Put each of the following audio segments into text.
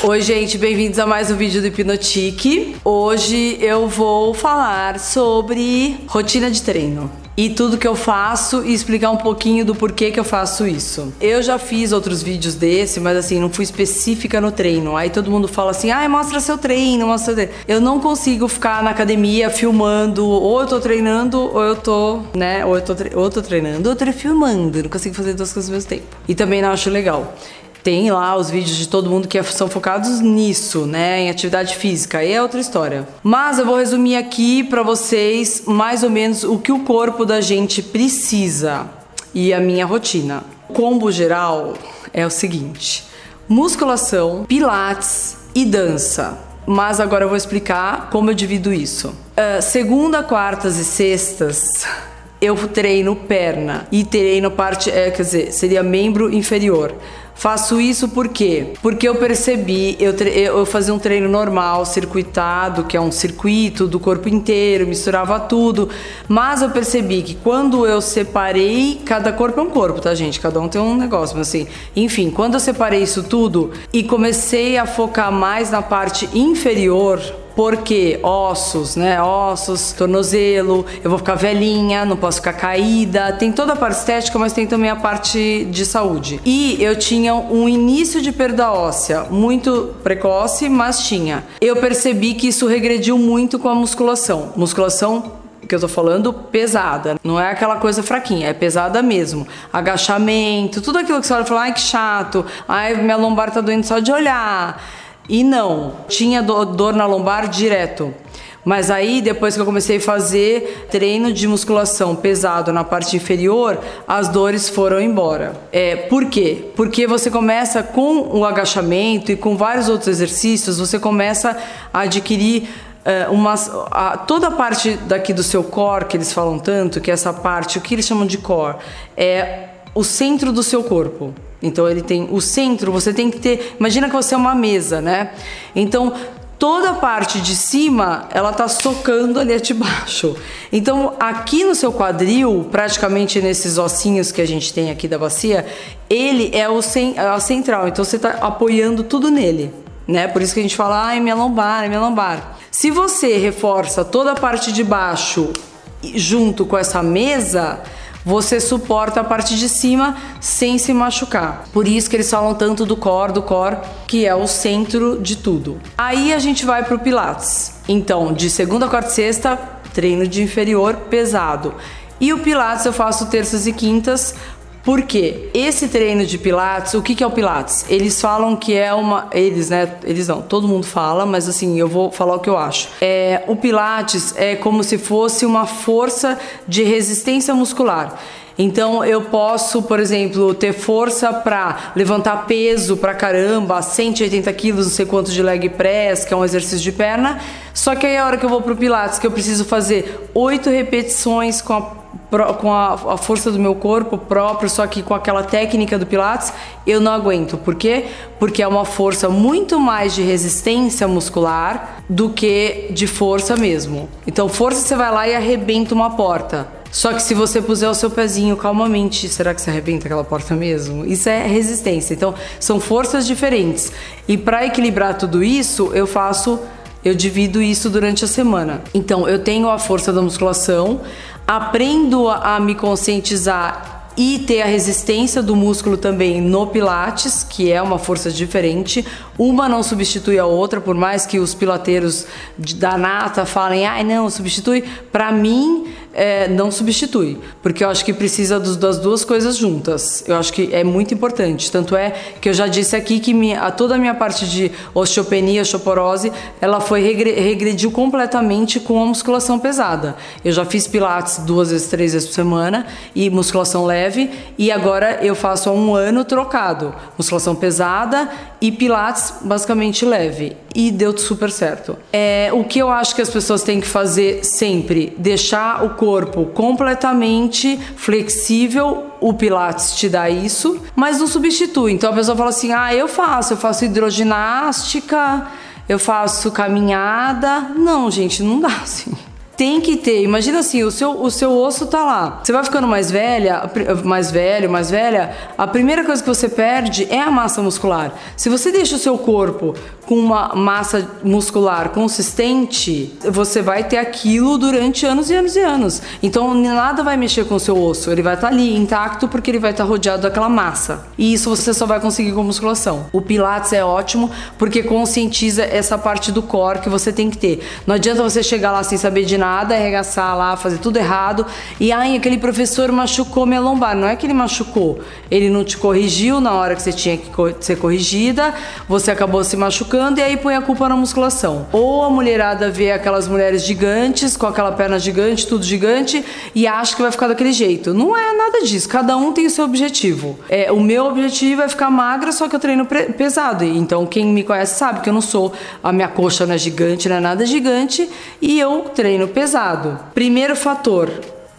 Oi, gente, bem-vindos a mais um vídeo do Hipnotique. Hoje eu vou falar sobre rotina de treino e tudo que eu faço e explicar um pouquinho do porquê que eu faço isso. Eu já fiz outros vídeos desse, mas assim, não fui específica no treino. Aí todo mundo fala assim: "Ai, mostra seu treino, mostra seu treino". Eu não consigo ficar na academia filmando, ou eu tô treinando, ou eu tô, né, ou eu tô, ou eu tô treinando, ou eu tô filmando. Não consigo fazer duas coisas ao mesmo tempo. E também não acho legal tem lá os vídeos de todo mundo que são focados nisso, né, em atividade física. Aí é outra história. Mas eu vou resumir aqui para vocês mais ou menos o que o corpo da gente precisa e a minha rotina. O combo geral é o seguinte: musculação, pilates e dança. Mas agora eu vou explicar como eu divido isso. Uh, segunda, quartas e sextas eu treino perna e treino parte, é, quer dizer, seria membro inferior. Faço isso por quê? Porque eu percebi, eu, eu fazia um treino normal, circuitado, que é um circuito do corpo inteiro, misturava tudo, mas eu percebi que quando eu separei, cada corpo é um corpo, tá, gente? Cada um tem um negócio, mas assim, enfim, quando eu separei isso tudo e comecei a focar mais na parte inferior, porque ossos, né? Ossos, tornozelo, eu vou ficar velhinha, não posso ficar caída. Tem toda a parte estética, mas tem também a parte de saúde. E eu tinha um início de perda óssea muito precoce, mas tinha. Eu percebi que isso regrediu muito com a musculação. Musculação que eu tô falando pesada, não é aquela coisa fraquinha, é pesada mesmo. Agachamento, tudo aquilo que você olha e fala, ai que chato, ai minha lombar tá doendo só de olhar. E não, tinha dor na lombar direto. Mas aí, depois que eu comecei a fazer treino de musculação pesado na parte inferior, as dores foram embora. É, por quê? Porque você começa com o agachamento e com vários outros exercícios, você começa a adquirir uh, uma, a, toda a parte daqui do seu core, que eles falam tanto, que é essa parte, o que eles chamam de core, é o centro do seu corpo. Então ele tem o centro, você tem que ter. Imagina que você é uma mesa, né? Então toda a parte de cima ela tá socando ali de baixo. Então aqui no seu quadril, praticamente nesses ossinhos que a gente tem aqui da bacia, ele é o a central. Então você tá apoiando tudo nele, né? Por isso que a gente fala, ai minha lombar, minha lombar. Se você reforça toda a parte de baixo junto com essa mesa, você suporta a parte de cima sem se machucar. Por isso que eles falam tanto do core, do core, que é o centro de tudo. Aí a gente vai pro pilates. Então, de segunda, quarta e sexta, treino de inferior pesado. E o pilates eu faço terças e quintas porque esse treino de Pilates, o que, que é o Pilates? Eles falam que é uma. Eles, né? Eles não, todo mundo fala, mas assim, eu vou falar o que eu acho. É, o Pilates é como se fosse uma força de resistência muscular. Então eu posso, por exemplo, ter força para levantar peso pra caramba, 180 quilos, não sei quanto de leg press, que é um exercício de perna. Só que aí a hora que eu vou pro Pilates, que eu preciso fazer oito repetições com a com a, a, força do meu corpo próprio, só que com aquela técnica do Pilates, eu não aguento. Por quê? Porque é uma força muito mais de resistência muscular do que de força mesmo. Então, força você vai lá e arrebenta uma porta. Só que se você puser o seu pezinho calmamente, será que você arrebenta aquela porta mesmo? Isso é resistência. Então, são forças diferentes. E para equilibrar tudo isso, eu faço eu divido isso durante a semana. Então, eu tenho a força da musculação, aprendo a me conscientizar e ter a resistência do músculo também no Pilates, que é uma força diferente. Uma não substitui a outra, por mais que os pilateiros da nata falem, ai não, substitui. Para mim, é, não substitui, porque eu acho que precisa dos, das duas coisas juntas. Eu acho que é muito importante. Tanto é que eu já disse aqui que minha, a, toda a minha parte de osteopenia, osteoporose, ela foi regre, regrediu completamente com a musculação pesada. Eu já fiz pilates duas vezes, três vezes por semana e musculação leve, e agora eu faço há um ano trocado, musculação pesada e pilates basicamente leve e deu super certo. É, o que eu acho que as pessoas têm que fazer sempre, deixar o corpo completamente flexível. O Pilates te dá isso, mas não substitui. Então a pessoa fala assim: "Ah, eu faço, eu faço hidroginástica, eu faço caminhada". Não, gente, não dá assim. Tem que ter. Imagina assim, o seu, o seu osso tá lá. Você vai ficando mais velha, mais velho, mais velha, a primeira coisa que você perde é a massa muscular. Se você deixa o seu corpo com uma massa muscular consistente, você vai ter aquilo durante anos e anos e anos. Então nada vai mexer com o seu osso, ele vai estar tá ali intacto porque ele vai estar tá rodeado daquela massa. E isso você só vai conseguir com musculação. O Pilates é ótimo porque conscientiza essa parte do core que você tem que ter. Não adianta você chegar lá sem saber de nada, arregaçar lá, fazer tudo errado e ai, aquele professor machucou minha lombar. Não é que ele machucou, ele não te corrigiu na hora que você tinha que ser corrigida, você acabou se machucando e aí põe a culpa na musculação. Ou a mulherada vê aquelas mulheres gigantes, com aquela perna gigante, tudo gigante, e acha que vai ficar daquele jeito. Não é nada disso, cada um tem o seu objetivo. É, o meu objetivo é ficar magra, só que eu treino pesado. Então quem me conhece sabe que eu não sou, a minha coxa não é gigante, não é nada gigante, e eu treino pesado. Primeiro fator,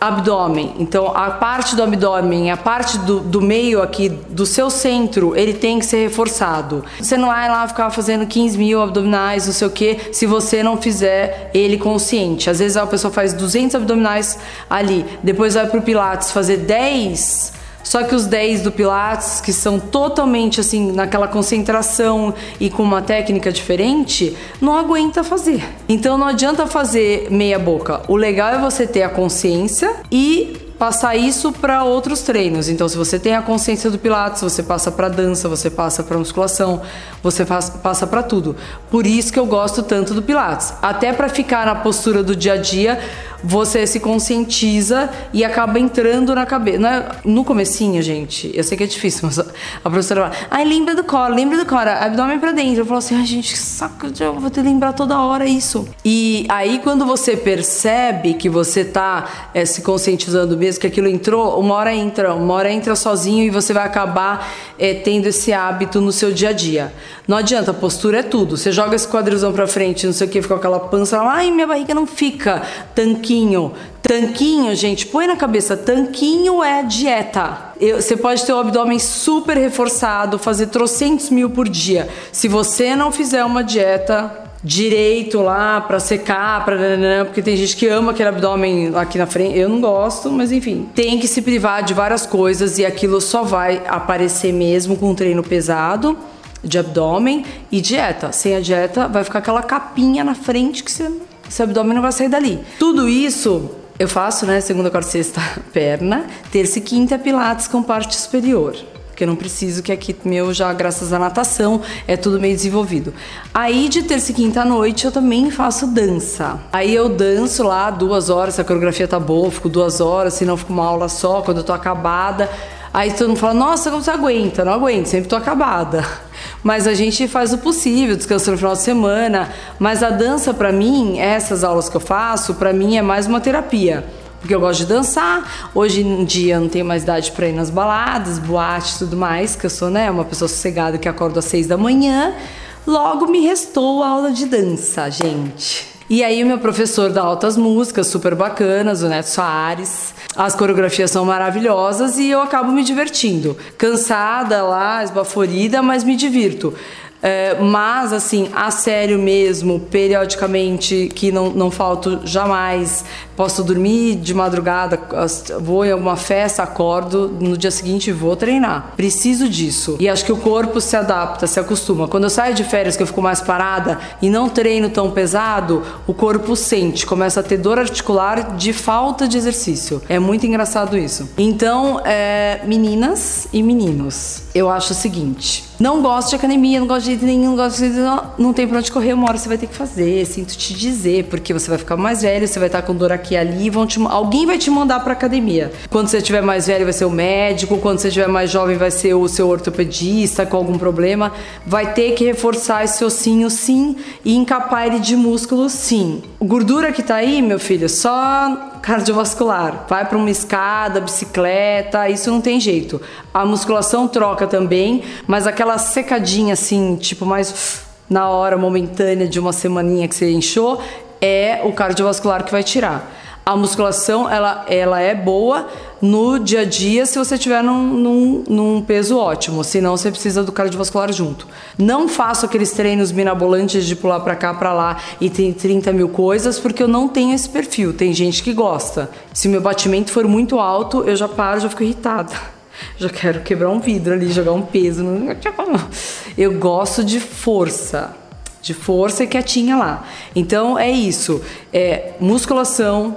abdômen. Então, a parte do abdômen, a parte do, do meio aqui, do seu centro, ele tem que ser reforçado. Você não vai lá ficar fazendo 15 mil abdominais, não sei o que, se você não fizer ele consciente. Às vezes a pessoa faz 200 abdominais ali, depois vai pro Pilates fazer 10 só que os 10 do Pilates, que são totalmente assim, naquela concentração e com uma técnica diferente, não aguenta fazer. Então não adianta fazer meia boca. O legal é você ter a consciência e passar isso para outros treinos. Então, se você tem a consciência do Pilates, você passa para dança, você passa para musculação, você passa para tudo. Por isso que eu gosto tanto do Pilates. Até para ficar na postura do dia a dia, você se conscientiza e acaba entrando na cabeça. É, no comecinho, gente, eu sei que é difícil, mas a professora fala, ai, lembra do core, lembra do core, abdômen para dentro. Eu falo assim, ai, gente, que saco, eu vou ter que lembrar toda hora isso. E aí, quando você percebe que você tá é, se conscientizando mesmo, que aquilo entrou, uma hora entra, uma hora entra sozinho e você vai acabar é, tendo esse hábito no seu dia a dia. Não adianta, postura é tudo. Você joga esse quadrilzão pra frente, não sei o que, fica com aquela pança, ai, minha barriga não fica. Tanquinho. Tanquinho, gente, põe na cabeça, tanquinho é dieta. Eu, você pode ter o abdômen super reforçado, fazer trocentos mil por dia. Se você não fizer uma dieta, direito lá para secar, para porque tem gente que ama aquele abdômen aqui na frente. Eu não gosto, mas enfim, tem que se privar de várias coisas e aquilo só vai aparecer mesmo com um treino pesado de abdômen e dieta. Sem a dieta vai ficar aquela capinha na frente que você, seu abdômen não vai sair dali. Tudo isso eu faço, né, segunda, quarta, sexta, perna, terça e quinta pilates com parte superior porque eu não preciso que aqui meu já, graças à natação, é tudo meio desenvolvido. Aí de terça e quinta à noite eu também faço dança. Aí eu danço lá duas horas, se a coreografia tá boa, fico duas horas, se não fico uma aula só, quando eu tô acabada. Aí todo mundo fala, nossa, como você aguenta? Não aguento, sempre tô acabada. Mas a gente faz o possível, descansa no final de semana. Mas a dança, para mim, essas aulas que eu faço, para mim é mais uma terapia porque eu gosto de dançar. Hoje em dia não tenho mais idade para ir nas baladas, boates tudo mais, que eu sou, né, uma pessoa sossegada que acorda às seis da manhã. Logo me restou a aula de dança, gente. E aí o meu professor dá altas músicas super bacanas, o Neto Soares. As coreografias são maravilhosas e eu acabo me divertindo. Cansada lá, esbaforida, mas me divirto. É, mas, assim, a sério mesmo, periodicamente, que não, não falto jamais. Posso dormir de madrugada, vou em alguma festa, acordo, no dia seguinte vou treinar. Preciso disso. E acho que o corpo se adapta, se acostuma. Quando eu saio de férias, que eu fico mais parada e não treino tão pesado, o corpo sente, começa a ter dor articular de falta de exercício. É muito engraçado isso. Então, é, meninas e meninos, eu acho o seguinte não gosto de academia, não gosto de jeito nenhum, não gosto de não, não tem pra onde correr, uma hora você vai ter que fazer, sinto te dizer, porque você vai ficar mais velho, você vai estar com dor aqui e ali, vão te, alguém vai te mandar pra academia. Quando você estiver mais velho, vai ser o médico, quando você estiver mais jovem, vai ser o seu ortopedista com algum problema. Vai ter que reforçar esse ossinho, sim, e encapar ele de músculo, sim. Gordura que tá aí, meu filho, só cardiovascular. Vai para uma escada, bicicleta, isso não tem jeito. A musculação troca também, mas aquela secadinha assim, tipo mais na hora momentânea de uma semaninha que você inchou, é o cardiovascular que vai tirar. A musculação, ela, ela é boa no dia a dia se você tiver num, num, num, peso ótimo, senão você precisa do cardiovascular junto. Não faço aqueles treinos mirabolantes de pular para cá, para lá e tem 30 mil coisas, porque eu não tenho esse perfil. Tem gente que gosta. Se meu batimento for muito alto, eu já paro, já fico irritada. Já quero quebrar um vidro ali, jogar um peso. Eu gosto de força de força e quietinha lá. Então é isso, é musculação,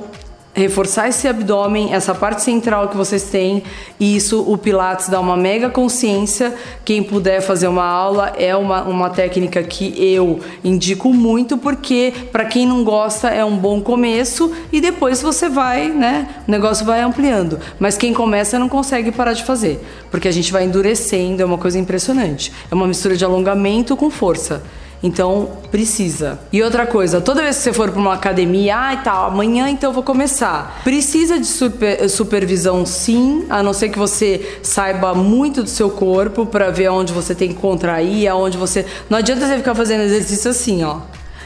reforçar esse abdômen, essa parte central que vocês têm. E isso o Pilates dá uma mega consciência. Quem puder fazer uma aula é uma, uma técnica que eu indico muito, porque para quem não gosta é um bom começo e depois você vai, né? O negócio vai ampliando. Mas quem começa não consegue parar de fazer, porque a gente vai endurecendo, é uma coisa impressionante. É uma mistura de alongamento com força. Então, precisa. E outra coisa, toda vez que você for para uma academia, ah, e tal, amanhã então eu vou começar. Precisa de super, supervisão sim, a não ser que você saiba muito do seu corpo para ver aonde você tem que contrair, aonde você. Não adianta você ficar fazendo exercício assim, ó.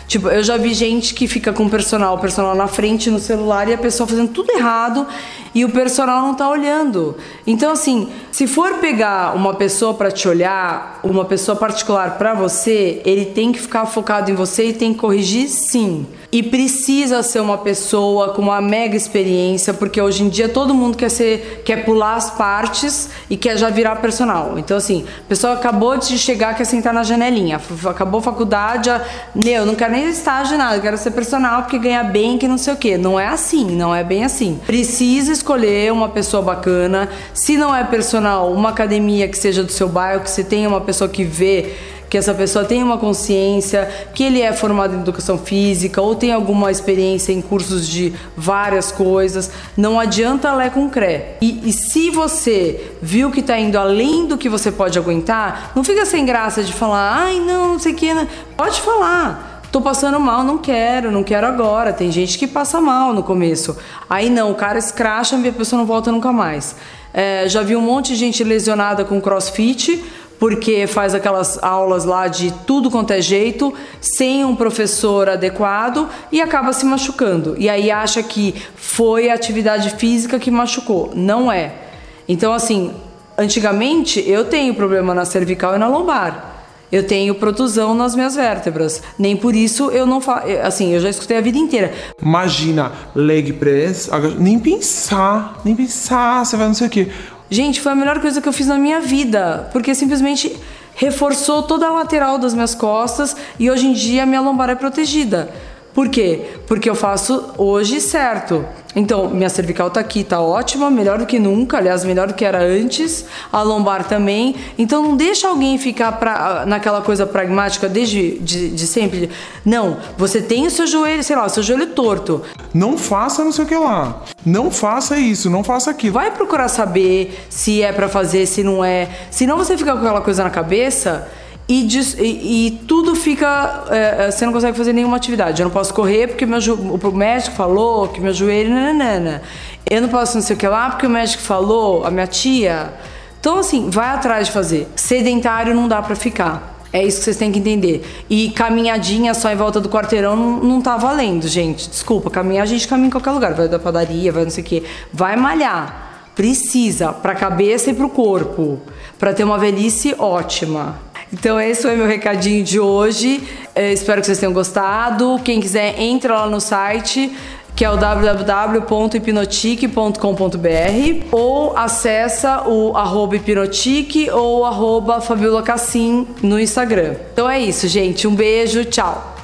Tipo, eu já vi gente que fica com o personal, o personal na frente no celular e a pessoa fazendo tudo errado e o personal não tá olhando. Então, assim, se for pegar uma pessoa para te olhar, uma pessoa particular para você, ele tem que ficar focado em você e tem que corrigir sim. E precisa ser uma pessoa com uma mega experiência, porque hoje em dia todo mundo quer ser, quer pular as partes e quer já virar personal. Então, assim, a pessoa acabou de chegar, quer sentar na janelinha, acabou a faculdade, já, meu, não quero nem estágio nada, quero ser personal porque ganha bem, que não sei o quê. Não é assim, não é bem assim. Precisa escolher uma pessoa bacana. Se não é personal, uma academia que seja do seu bairro, que você tenha uma pessoa que vê que essa pessoa tenha uma consciência, que ele é formado em educação física ou tem alguma experiência em cursos de várias coisas. Não adianta ler com cré. E, e se você viu que está indo além do que você pode aguentar, não fica sem graça de falar, ai não, não sei o que. Né? Pode falar. Tô passando mal, não quero, não quero agora. Tem gente que passa mal no começo. Aí não, o cara escracha e a pessoa não volta nunca mais. É, já vi um monte de gente lesionada com crossfit porque faz aquelas aulas lá de tudo quanto é jeito, sem um professor adequado e acaba se machucando. E aí acha que foi a atividade física que machucou. Não é. Então, assim, antigamente eu tenho problema na cervical e na lombar. Eu tenho protusão nas minhas vértebras. Nem por isso eu não faço. Assim, eu já escutei a vida inteira. Imagina, leg press, nem pensar, nem pensar, você vai não sei o quê. Gente, foi a melhor coisa que eu fiz na minha vida, porque simplesmente reforçou toda a lateral das minhas costas e hoje em dia minha lombar é protegida. Por quê? Porque eu faço hoje certo. Então, minha cervical tá aqui, tá ótima, melhor do que nunca, aliás, melhor do que era antes, a lombar também. Então, não deixa alguém ficar pra, naquela coisa pragmática desde de, de sempre. Não, você tem o seu joelho, sei lá, o seu joelho torto. Não faça não sei o que lá. Não faça isso, não faça aquilo. Vai procurar saber se é para fazer, se não é. Senão você fica com aquela coisa na cabeça e, e, e, tudo fica. É, é, você não consegue fazer nenhuma atividade. Eu não posso correr porque meu, o médico falou que meu joelho. Nanana. Eu não posso não sei o que lá porque o médico falou, a minha tia. Então, assim, vai atrás de fazer. Sedentário não dá para ficar. É isso que vocês têm que entender. E caminhadinha só em volta do quarteirão não, não tá valendo, gente. Desculpa, caminhar a gente caminha em qualquer lugar. Vai da padaria, vai não sei o quê. Vai malhar. Precisa, pra cabeça e pro corpo. para ter uma velhice ótima. Então esse foi meu recadinho de hoje. Eu espero que vocês tenham gostado. Quem quiser, entra lá no site que é o www.hipnotique.com.br ou acessa o arroba hipnotique ou arroba Fabiola Cassim no Instagram. Então é isso, gente. Um beijo, tchau!